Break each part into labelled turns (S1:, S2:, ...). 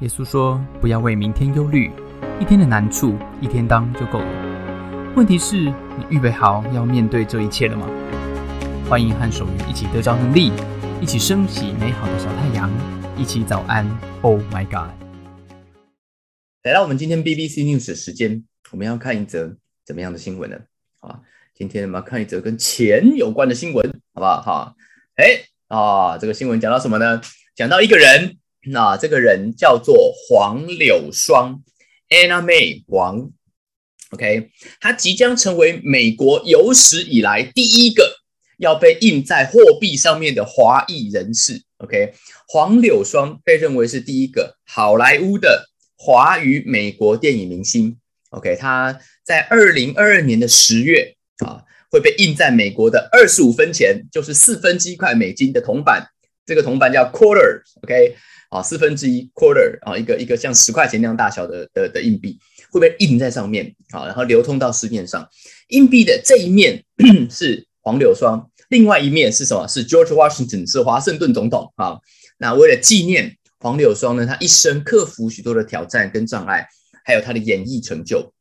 S1: 耶稣说：“不要为明天忧虑，一天的难处一天当就够了。问题是，你预备好要面对这一切了吗？”欢迎和守愚一起得着能力，一起升起美好的小太阳，一起早安。Oh my God！
S2: 来到我们今天 BBC News 的时间，我们要看一则怎么样的新闻呢？啊，今天我们要看一则跟钱有关的新闻，好不好？哈，哎，啊，这个新闻讲到什么呢？讲到一个人。那这个人叫做黄柳霜，Anna May 黄，OK，他即将成为美国有史以来第一个要被印在货币上面的华裔人士，OK，黄柳霜被认为是第一个好莱坞的华语美国电影明星，OK，他在二零二二年的十月啊会被印在美国的二十五分钱，就是四分之一块美金的铜板，这个铜板叫 quarter，OK。啊，四分之一 quarter 啊，一个一个像十块钱那样大小的的的硬币会被印在上面啊，然后流通到市面上。硬币的这一面 是黄柳霜，另外一面是什么？是 George Washington，是华盛顿总统啊。那为了纪念黄柳霜呢，他一生克服许多的挑战跟障碍，还有他的演艺成就。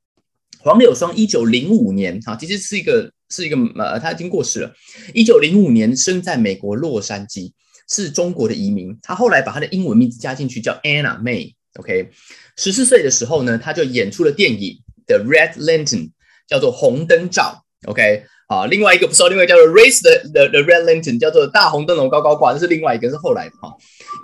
S2: 黄柳霜一九零五年啊，其实是一个是一个呃，他已经过世了。一九零五年生在美国洛杉矶。是中国的移民，他后来把他的英文名字加进去，叫 Anna May。OK，十四岁的时候呢，他就演出了电影《The Red Lantern》，叫做红灯照。OK，啊，另外一个不是，另外一个叫做《Raise the the the Red Lantern》，叫做大红灯笼高高挂，这是另外一个，是后来的哈。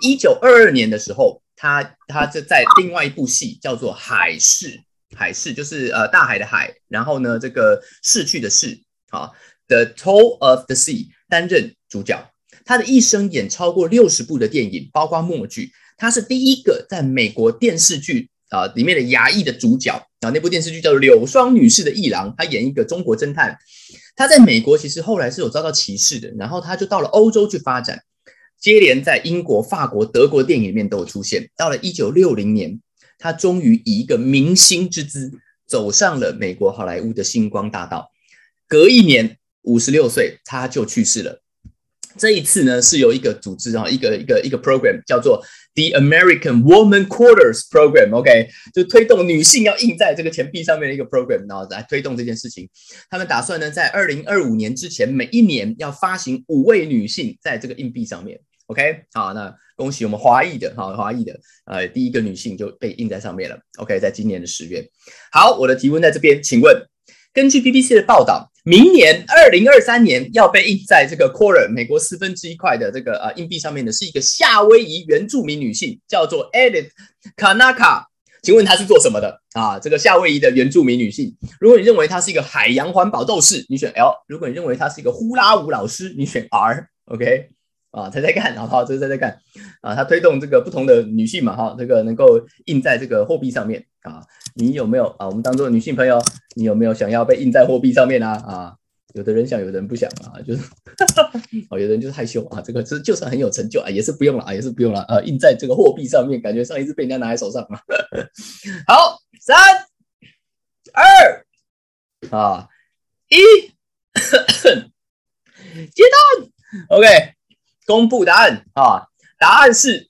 S2: 一九二二年的时候，他他就在另外一部戏叫做《海市》，海市就是呃大海的海，然后呢这个逝去的逝，啊，《The Toll of the Sea》担任主角。他的一生演超过六十部的电影，包括默剧。他是第一个在美国电视剧啊里面的牙医的主角啊，那部电视剧叫《柳霜女士的艺郎》，他演一个中国侦探。他在美国其实后来是有遭到歧视的，然后他就到了欧洲去发展，接连在英国、法国、德国电影里面都有出现。到了一九六零年，他终于以一个明星之姿走上了美国好莱坞的星光大道。隔一年，五十六岁，他就去世了。这一次呢，是由一个组织啊，一个一个一个 program 叫做 The American Woman Quarters Program，OK，就推动女性要印在这个钱币上面的一个 program，然后来推动这件事情。他们打算呢，在二零二五年之前，每一年要发行五位女性在这个硬币上面，OK，好，那恭喜我们华裔的，好，华裔的，呃，第一个女性就被印在上面了，OK，在今年的十月。好，我的提问在这边，请问，根据 BBC 的报道。明年二零二三年要被印在这个 quarter 美国四分之一块的这个呃硬币上面的是一个夏威夷原住民女性，叫做 Edit Kanaka。请问她是做什么的啊？这个夏威夷的原住民女性，如果你认为她是一个海洋环保斗士，你选 L；如果你认为她是一个呼啦舞老师，你选 R。OK。啊，猜猜看，好不好，这是猜猜看，啊，他推动这个不同的女性嘛，哈，这个能够印在这个货币上面啊，你有没有啊？我们当中的女性朋友，你有没有想要被印在货币上面啊？啊，有的人想，有的人不想啊，就是，哦，有的人就是害羞啊，这个是就算很有成就啊，也是不用了啊，也是不用了啊，印在这个货币上面，感觉上一次被人家拿在手上啊。好，三二啊一，接单，OK。公布答案啊！答案是，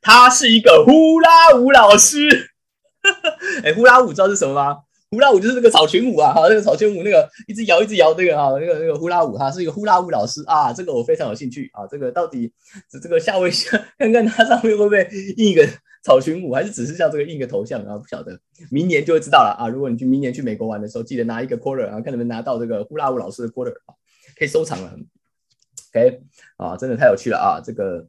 S2: 他是一个呼啦舞老师。哎，呼啦舞知道是什么吗？呼啦舞就是那个草裙舞啊，哈，那个草裙舞那个一直摇一直摇那个哈，那个那个呼啦舞，他是一个呼啦舞老师啊。这个我非常有兴趣啊。这个到底这个夏威夷 看看它上面会不会印一个草裙舞，还是只是像这个印一个头像啊？不晓得，明年就会知道了啊。如果你去明年去美国玩的时候，记得拿一个 quarter 啊，看能不能拿到这个呼啦舞老师的 quarter 啊，可以收藏了。OK，啊，真的太有趣了啊！这个，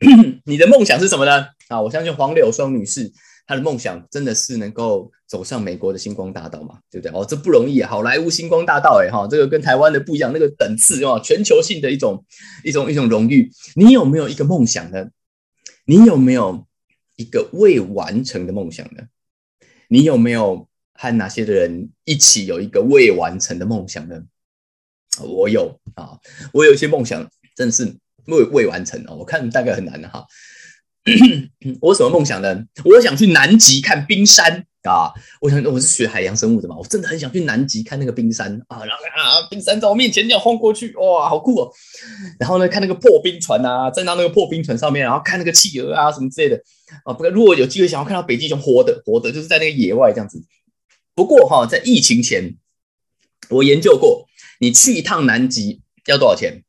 S2: 你的梦想是什么呢？啊，我相信黄柳霜女士他的梦想真的是能够走上美国的星光大道嘛，对不对？哦，这不容易啊！好莱坞星光大道，哎哈，这个跟台湾的不一样，那个等次啊，全球性的一种一种一种荣誉。你有没有一个梦想呢？你有没有一个未完成的梦想呢？你有没有和哪些的人一起有一个未完成的梦想呢？我有啊，我有一些梦想，真的是未未完成哦。我看大概很难的哈。我什么梦想呢？我想去南极看冰山啊！我想我是学海洋生物的嘛，我真的很想去南极看那个冰山啊，然后啊，冰山在我面前这样晃过去，哇，好酷哦！然后呢，看那个破冰船啊，站到那个破冰船上面，然后看那个企鹅啊什么之类的啊。不过如果有机会想要看到北极熊活的活的，就是在那个野外这样子。不过哈，在疫情前，我研究过，你去一趟南极要多少钱？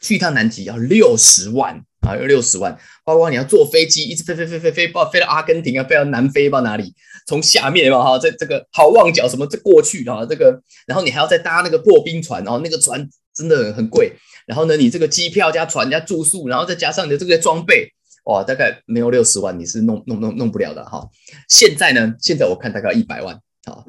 S2: 去一趟南极要六十万。啊，要六十万，包括你要坐飞机，一直飞飞飞飞飞，飞到阿根廷啊，飞到南非，到哪里，从下面嘛哈，在这个好望角什么这过去啊，这个，然后你还要再搭那个破冰船，然后那个船真的很贵，然后呢，你这个机票加船加住宿，然后再加上你的这个装备，哇，大概没有六十万你是弄弄弄弄不了的哈。现在呢，现在我看大概一百万啊，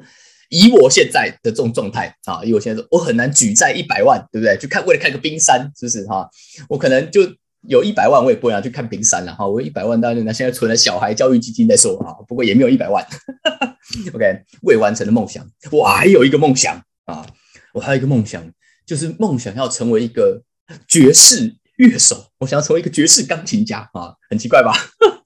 S2: 以我现在的这种状态啊，以我现在我很难举债一百万，对不对？去看为了看个冰山，是不是哈？我可能就。有一百万，我也不会拿去看冰山了哈。我一百万，当然那现在存了小孩教育基金再说啊。不过也没有一百万。OK，未完成的梦想，我还有一个梦想啊，我还有一个梦想，就是梦想要成为一个爵士乐手。我想要成为一个爵士钢琴家啊，很奇怪吧？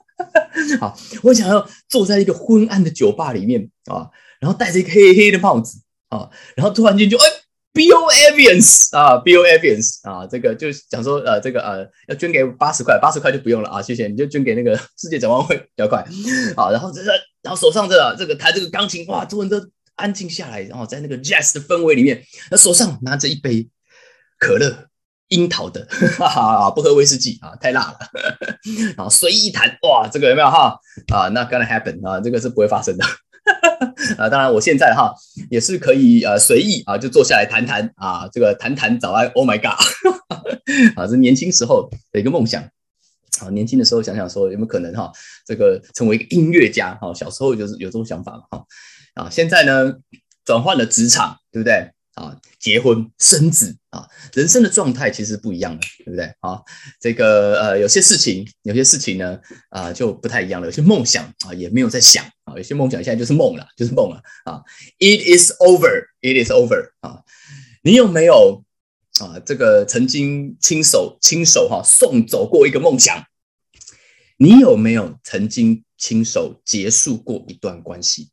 S2: 好，我想要坐在一个昏暗的酒吧里面啊，然后戴着一个黑黑的帽子啊，然后突然间就哎。Bill Evans 啊，Bill Evans 啊，这个就是讲说，呃，这个呃，要捐给八十块，八十块就不用了啊，谢谢，你就捐给那个世界展望会比较快啊。然后这个，然后手上这这个弹这个钢琴，哇，众人都安静下来，然后在那个 jazz 的氛围里面，那手上拿着一杯可乐，樱桃的，哈哈，不喝威士忌啊，太辣了，然后随意弹，哇，这个有没有哈？啊，那 gonna happen 啊，这个是不会发生的。啊，当然，我现在哈也是可以呃随意啊，就坐下来谈谈啊，这个谈谈早安，Oh my God，啊，是年轻时候的一个梦想啊，年轻的时候想想说有没有可能哈，这个成为一个音乐家哈，小时候就是有这种想法嘛哈，啊，现在呢转换了职场，对不对？啊，结婚生子啊，人生的状态其实不一样了，对不对？啊，这个呃，有些事情，有些事情呢，啊，就不太一样了。有些梦想啊，也没有在想有些梦想现在就是梦了，就是梦了啊。It is over, it is over 啊。你有没有啊？这个曾经亲手亲手哈送走过一个梦想？你有没有曾经亲手结束过一段关系？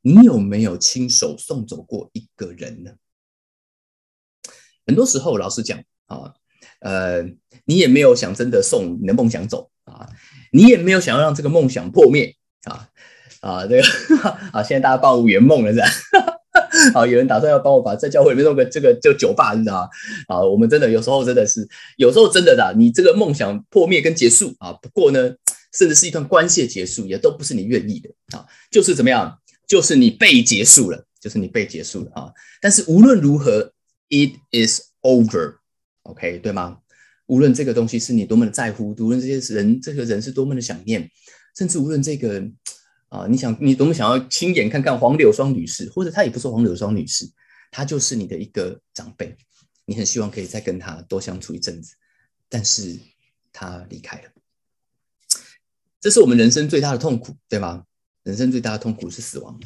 S2: 你有没有亲手送走过一个人呢？很多时候，老实讲啊，呃，你也没有想真的送你的梦想走啊，你也没有想要让这个梦想破灭啊，这个啊，现在大家帮我圆梦了是吧？好，有人打算要帮我把在教会里面弄个这个就酒吧，你知道吗？啊，我们真的有时候真的是，有时候真的的，你这个梦想破灭跟结束啊，不过呢，甚至是一段关系的结束，也都不是你愿意的啊，就是怎么样？就是你被结束了，就是你被结束了啊！但是无论如何，it is over，OK，对吗？无论这个东西是你多么的在乎，无论这些人这个人是多么的想念，甚至无论这个啊，你想你多么想要亲眼看看黄柳霜女士，或者她也不是黄柳霜女士，她就是你的一个长辈，你很希望可以再跟她多相处一阵子，但是她离开了，这是我们人生最大的痛苦，对吗？人生最大的痛苦是死亡，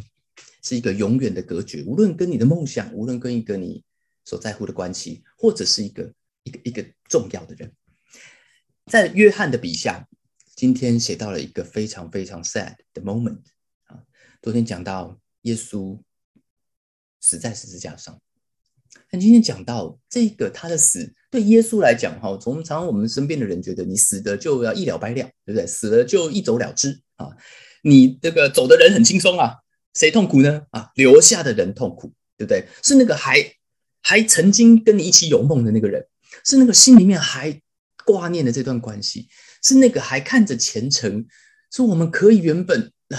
S2: 是一个永远的隔绝。无论跟你的梦想，无论跟一个你所在乎的关系，或者是一个一个一个重要的人，在约翰的笔下，今天写到了一个非常非常 sad 的 moment 啊。昨天讲到耶稣死在十字架上，但今天讲到这个他的死，对耶稣来讲，哈，从常我们身边的人觉得你死的就要一了百了，对不对？死了就一走了之啊。你这个走的人很轻松啊，谁痛苦呢？啊，留下的人痛苦，对不对？是那个还还曾经跟你一起有梦的那个人，是那个心里面还挂念的这段关系，是那个还看着前程，是我们可以原本啊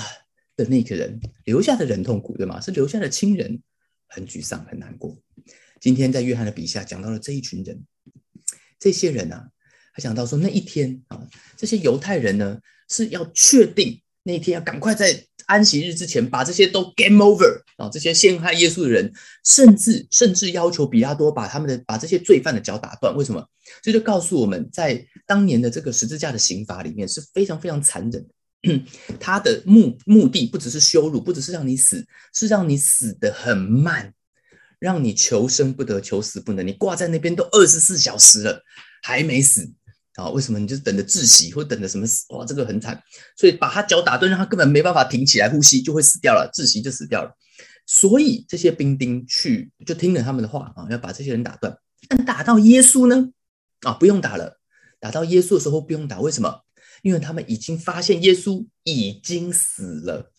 S2: 的那个人留下的人痛苦，对吗？是留下的亲人很沮丧很难过。今天在约翰的笔下讲到了这一群人，这些人啊，他讲到说那一天啊，这些犹太人呢是要确定。那一天要赶快在安息日之前把这些都 game over 啊！这些陷害耶稣的人，甚至甚至要求比拉多把他们的把这些罪犯的脚打断。为什么？这就告诉我们在当年的这个十字架的刑罚里面是非常非常残忍的。他的目目的不只是羞辱，不只是让你死，是让你死的很慢，让你求生不得，求死不能。你挂在那边都二十四小时了，还没死。啊，为什么你就等着窒息，或等着什么死？哇，这个很惨，所以把他脚打断，让他根本没办法挺起来呼吸，就会死掉了，窒息就死掉了。所以这些兵丁去就听了他们的话啊，要把这些人打断。但打到耶稣呢？啊，不用打了。打到耶稣的时候不用打，为什么？因为他们已经发现耶稣已经死了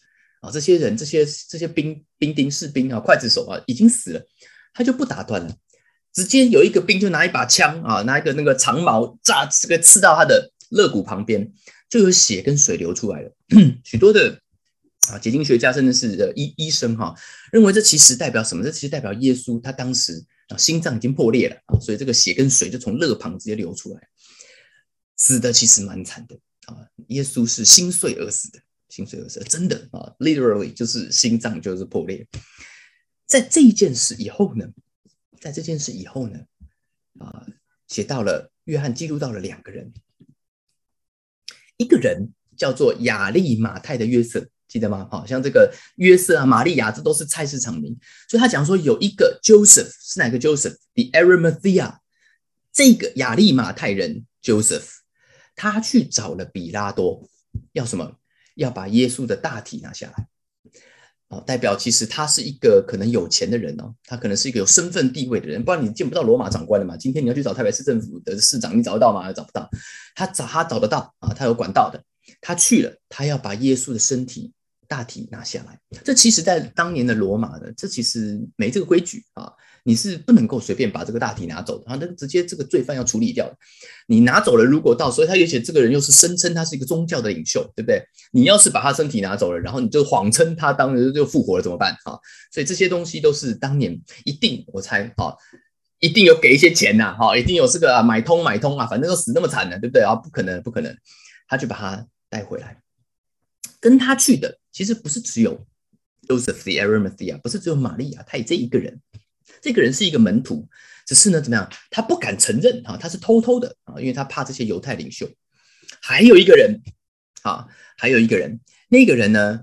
S2: 啊！这些人，这些这些兵兵丁士兵啊，刽子手啊，已经死了，他就不打断了。直接有一个兵就拿一把枪啊，拿一个那个长矛炸这个刺到他的肋骨旁边，就有血跟水流出来了。许多的啊解经学家甚至是医医生哈，认为这其实代表什么？这其实代表耶稣他当时啊心脏已经破裂了啊，所以这个血跟水就从肋旁直接流出来，死的其实蛮惨的啊。耶稣是心碎而死的，心碎而死，真的啊，literally 就是心脏就是破裂。在这一件事以后呢？在这件事以后呢，啊，写到了约翰记录到了两个人，一个人叫做亚利马泰的约瑟，记得吗？好像这个约瑟啊，玛利亚，这都是菜市场名。所以他讲说有一个 Joseph 是哪个 Joseph？The Arimathea，这个亚利马泰人 Joseph，他去找了比拉多，要什么？要把耶稣的大体拿下来。啊，代表其实他是一个可能有钱的人哦，他可能是一个有身份地位的人，不然你见不到罗马长官的嘛。今天你要去找台北市政府的市长，你找得到吗？找不到。他找他找得到啊，他有管道的。他去了，他要把耶稣的身体大体拿下来。这其实，在当年的罗马呢，这其实没这个规矩啊。你是不能够随便把这个大体拿走的啊！那直接这个罪犯要处理掉。你拿走了，如果到时候他而且这个人又是声称他是一个宗教的领袖，对不对？你要是把他身体拿走了，然后你就谎称他当时就复活了，怎么办啊？所以这些东西都是当年一定我猜啊，一定有给一些钱呐，哈，一定有这个买通买通啊，反正都死那么惨了，对不对啊？不可能不可能，他就把他带回来，跟他去的其实不是只有 Joseph the Arimathea，不是只有玛利亚，他也这一个人。这个人是一个门徒，只是呢，怎么样？他不敢承认啊，他是偷偷的啊，因为他怕这些犹太领袖。还有一个人啊，还有一个人，那个人呢，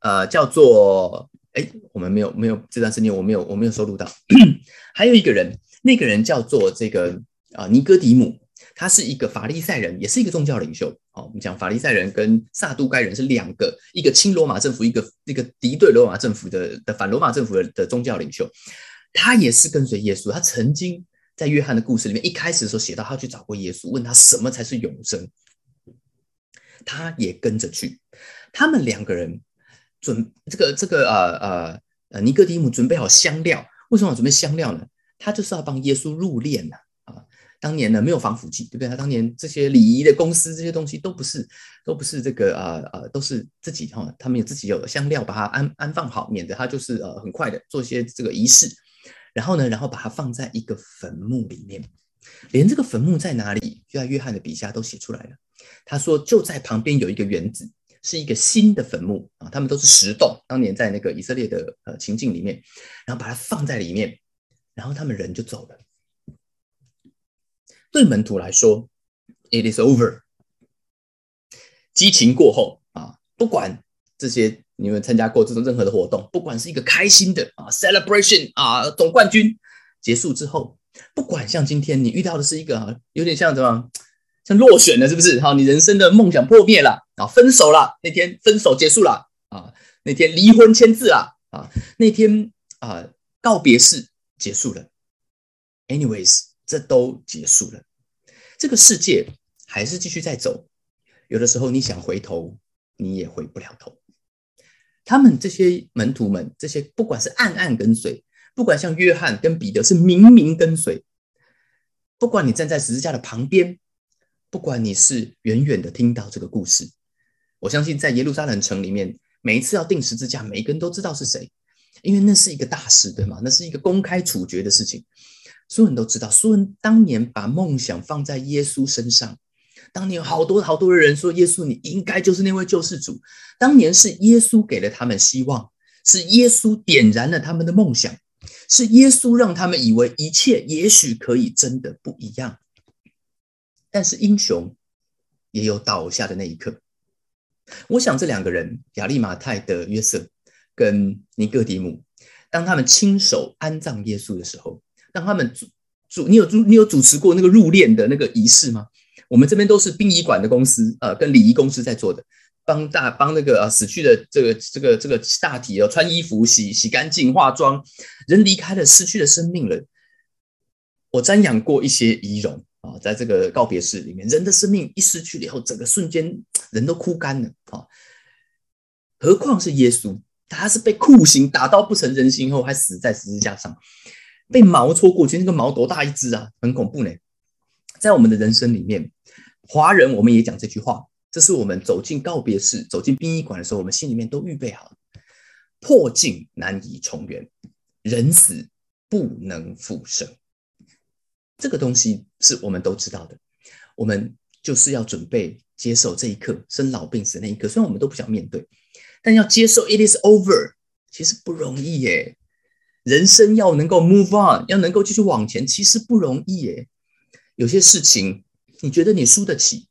S2: 呃，叫做哎，我们没有没有这段时间我没有我没有收录到。还有一个人，那个人叫做这个啊尼哥底姆，他是一个法利赛人，也是一个宗教领袖。好，我们讲法利赛人跟撒都该人是两个，一个亲罗马政府，一个一个敌对罗马政府的的反罗马政府的的宗教领袖。他也是跟随耶稣，他曾经在约翰的故事里面一开始的时候写到，他去找过耶稣，问他什么才是永生，他也跟着去。他们两个人准这个这个呃呃呃尼哥底姆准备好香料，为什么要准备香料呢？他就是要帮耶稣入殓呐啊！当年呢没有防腐剂，对不对？他当年这些礼仪的公司这些东西都不是都不是这个呃呃都是自己哈，他们有自己有香料把它安安放好，免得他就是呃很快的做一些这个仪式。然后呢，然后把它放在一个坟墓里面，连这个坟墓在哪里，就在约翰的笔下都写出来了。他说，就在旁边有一个园子，是一个新的坟墓啊，他们都是石洞，当年在那个以色列的呃情境里面，然后把它放在里面，然后他们人就走了。对门徒来说，it is over，激情过后啊，不管这些。你们参加过这种任何的活动，不管是一个开心的啊，celebration 啊，总冠军结束之后，不管像今天你遇到的是一个有点像什么，像落选了，是不是？好，你人生的梦想破灭了啊，分手了，那天分手结束了啊，那天离婚签字了啊，那天啊告别式结束了。Anyways，这都结束了，这个世界还是继续在走。有的时候你想回头，你也回不了头。他们这些门徒们，这些不管是暗暗跟随，不管像约翰跟彼得是明明跟随，不管你站在十字架的旁边，不管你是远远的听到这个故事，我相信在耶路撒冷城里面，每一次要钉十字架，每一个人都知道是谁，因为那是一个大事，对吗？那是一个公开处决的事情，所有人都知道，所有人当年把梦想放在耶稣身上。当年好多好多的人说：“耶稣，你应该就是那位救世主。”当年是耶稣给了他们希望，是耶稣点燃了他们的梦想，是耶稣让他们以为一切也许可以真的不一样。但是英雄也有倒下的那一刻。我想这两个人，亚利马泰的约瑟跟尼哥底姆，当他们亲手安葬耶稣的时候，当他们主主，你有主你有主持过那个入殓的那个仪式吗？我们这边都是殡仪馆的公司，呃，跟礼仪公司在做的，帮大帮那个啊死去的这个这个这个大体哦，穿衣服、洗洗干净、化妆，人离开了，失去了生命了。我瞻仰过一些仪容啊，在这个告别式里面，人的生命一失去了以后，整个瞬间人都枯干了啊。何况是耶稣，他是被酷刑打到不成人形后，还死在十字架上，被毛戳过去，那个毛多大一只啊，很恐怖呢。在我们的人生里面，华人我们也讲这句话，这是我们走进告别式、走进殡仪馆的时候，我们心里面都预备好：破镜难以重圆，人死不能复生。这个东西是我们都知道的，我们就是要准备接受这一刻生老病死那一刻，虽然我们都不想面对。但要接受 it is over，其实不容易耶。人生要能够 move on，要能够继续往前，其实不容易耶。有些事情你觉得你输得起，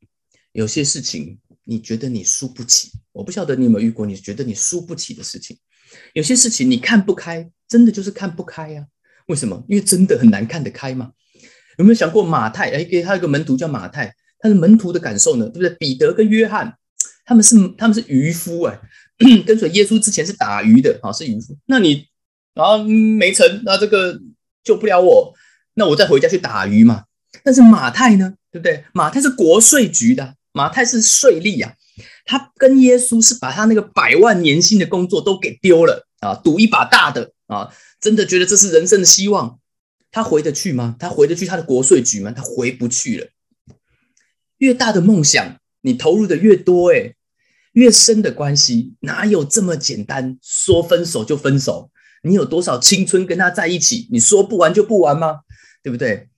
S2: 有些事情你觉得你输不起。我不晓得你有没有遇过你觉得你输不起的事情。有些事情你看不开，真的就是看不开呀。为什么？因为真的很难看得开嘛。有没有想过马太？哎，给他一个门徒叫马太，他的门徒的感受呢？对不对？彼得跟约翰，他们是他们是渔夫哎。跟随耶稣之前是打鱼的啊，是渔夫。那你然后没成，那这个救不了我，那我再回家去打鱼嘛。但是马太呢，对不对？马太是国税局的，马太是税吏啊。他跟耶稣是把他那个百万年薪的工作都给丢了啊，赌一把大的啊，真的觉得这是人生的希望。他回得去吗？他回得去他的国税局吗？他回不去了。越大的梦想，你投入的越多，哎。越深的关系哪有这么简单？说分手就分手？你有多少青春跟他在一起？你说不完就不完吗？对不对？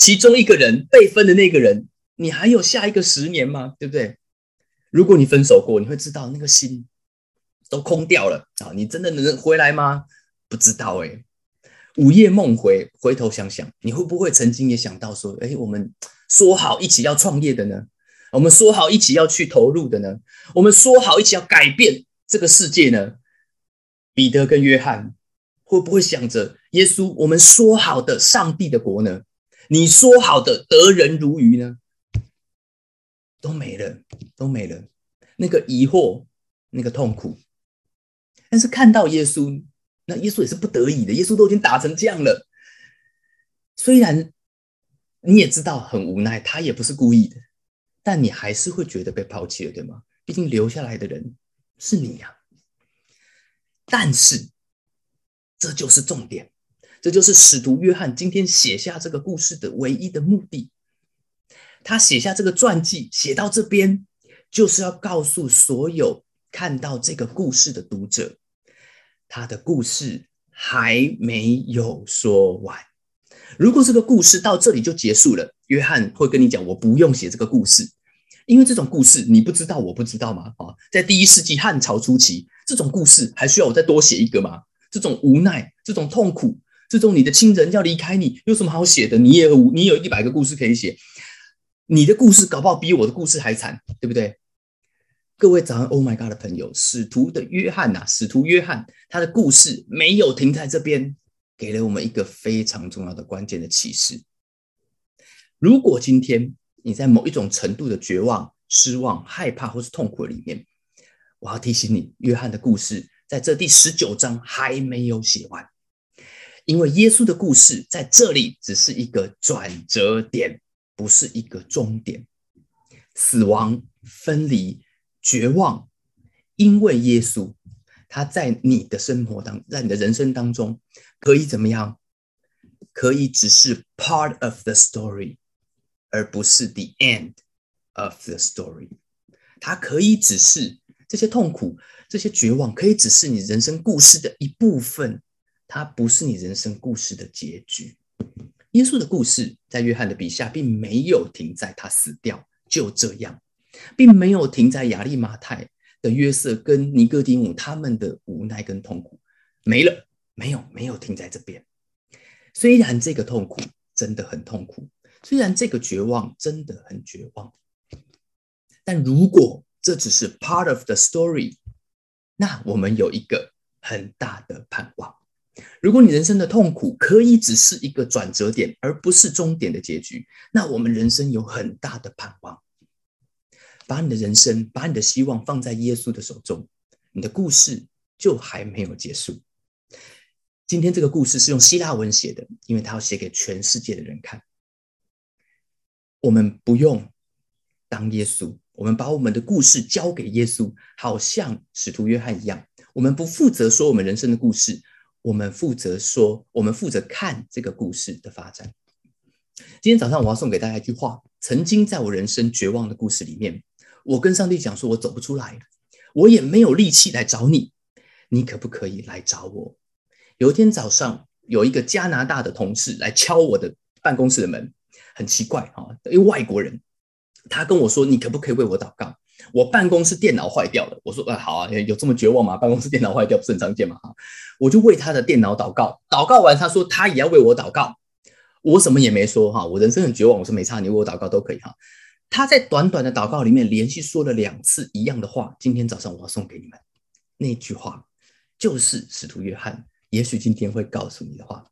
S2: 其中一个人被分的那个人，你还有下一个十年吗？对不对？如果你分手过，你会知道那个心都空掉了啊！你真的能回来吗？不知道哎。午夜梦回，回头想想，你会不会曾经也想到说，哎，我们说好一起要创业的呢？我们说好一起要去投入的呢？我们说好一起要改变这个世界呢？彼得跟约翰会不会想着耶稣？我们说好的上帝的国呢？你说好的得人如鱼呢？都没了，都没了。那个疑惑，那个痛苦。但是看到耶稣，那耶稣也是不得已的。耶稣都已经打成这样了，虽然你也知道很无奈，他也不是故意的。但你还是会觉得被抛弃了，对吗？毕竟留下来的人是你呀。但是，这就是重点，这就是使徒约翰今天写下这个故事的唯一的目的。他写下这个传记，写到这边，就是要告诉所有看到这个故事的读者，他的故事还没有说完。如果这个故事到这里就结束了，约翰会跟你讲：“我不用写这个故事，因为这种故事你不知道，我不知道吗？啊，在第一世纪汉朝初期，这种故事还需要我再多写一个吗？这种无奈、这种痛苦、这种你的亲人要离开你，有什么好写的？你也有你有一百个故事可以写，你的故事搞不好比我的故事还惨，对不对？各位早上，Oh my God 的朋友，使徒的约翰呐，使徒约翰他的故事没有停在这边。”给了我们一个非常重要的关键的启示：如果今天你在某一种程度的绝望、失望、害怕或是痛苦里面，我要提醒你，约翰的故事在这第十九章还没有写完，因为耶稣的故事在这里只是一个转折点，不是一个终点。死亡、分离、绝望，因为耶稣。他在你的生活当，在你的人生当中，可以怎么样？可以只是 part of the story，而不是 the end of the story。它可以只是这些痛苦、这些绝望，可以只是你人生故事的一部分，它不是你人生故事的结局。耶稣的故事在约翰的笔下，并没有停在他死掉就这样，并没有停在亚利马泰。的约瑟跟尼哥底姆他们的无奈跟痛苦没了，没有没有停在这边。虽然这个痛苦真的很痛苦，虽然这个绝望真的很绝望，但如果这只是 part of the story，那我们有一个很大的盼望。如果你人生的痛苦可以只是一个转折点，而不是终点的结局，那我们人生有很大的盼望。把你的人生，把你的希望放在耶稣的手中，你的故事就还没有结束。今天这个故事是用希腊文写的，因为他要写给全世界的人看。我们不用当耶稣，我们把我们的故事交给耶稣，好像使徒约翰一样。我们不负责说我们人生的故事。我们负责说，我们负责看这个故事的发展。今天早上我要送给大家一句话：曾经在我人生绝望的故事里面，我跟上帝讲说，我走不出来，我也没有力气来找你，你可不可以来找我？有一天早上，有一个加拿大的同事来敲我的办公室的门，很奇怪啊，一个外国人，他跟我说：“你可不可以为我祷告？”我办公室电脑坏掉了，我说啊好啊，有这么绝望吗？办公室电脑坏掉不是很常见吗？哈，我就为他的电脑祷告，祷告完他说他也要为我祷告，我什么也没说哈，我人生很绝望，我说没差，你为我祷告都可以哈。他在短短的祷告里面连续说了两次一样的话，今天早上我要送给你们那句话，就是使徒约翰也许今天会告诉你的话。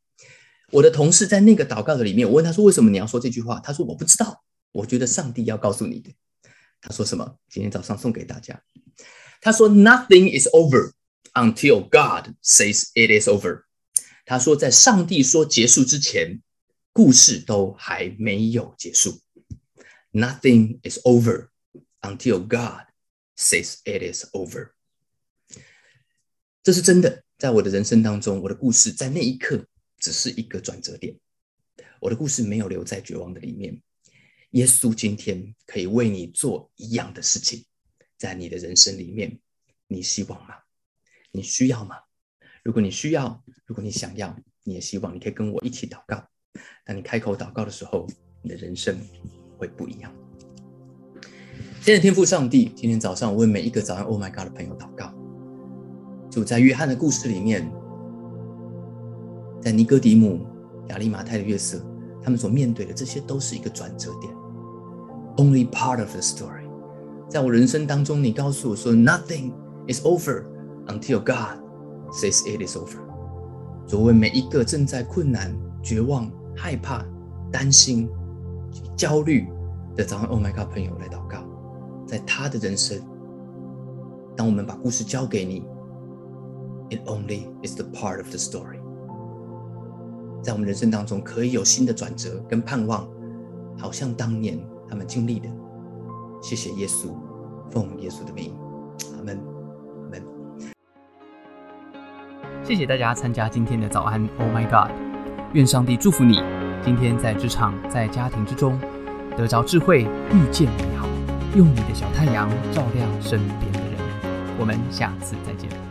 S2: 我的同事在那个祷告的里面，我问他说为什么你要说这句话？他说我不知道，我觉得上帝要告诉你的。他说什么？今天早上送给大家。他说：“Nothing is over until God says it is over。”他说，在上帝说结束之前，故事都还没有结束。Nothing is over until God says it is over。这是真的，在我的人生当中，我的故事在那一刻只是一个转折点。我的故事没有留在绝望的里面。耶稣今天可以为你做一样的事情，在你的人生里面，你希望吗？你需要吗？如果你需要，如果你想要，你也希望，你可以跟我一起祷告。当你开口祷告的时候，你的人生会不一样。现在天父上帝，今天早上我为每一个早上 Oh my God 的朋友祷告。就在约翰的故事里面，在尼哥底姆、亚利马太的月色，他们所面对的这些都是一个转折点。Only part of the story，在我人生当中，你告诉我说，Nothing is over until God says it is over。作为每一个正在困难、绝望、害怕、担心、焦虑的早上，Oh my God，朋友来祷告，在他的人生，当我们把故事交给你，It only is the part of the story。在我们人生当中，可以有新的转折跟盼望，好像当年。他们经历的，谢谢耶稣，奉耶稣的名，阿门，阿门。
S1: 谢谢大家参加今天的早安，Oh my God！愿上帝祝福你，今天在职场、在家庭之中得着智慧，遇见美好，用你的小太阳照亮身边的人。我们下次再见。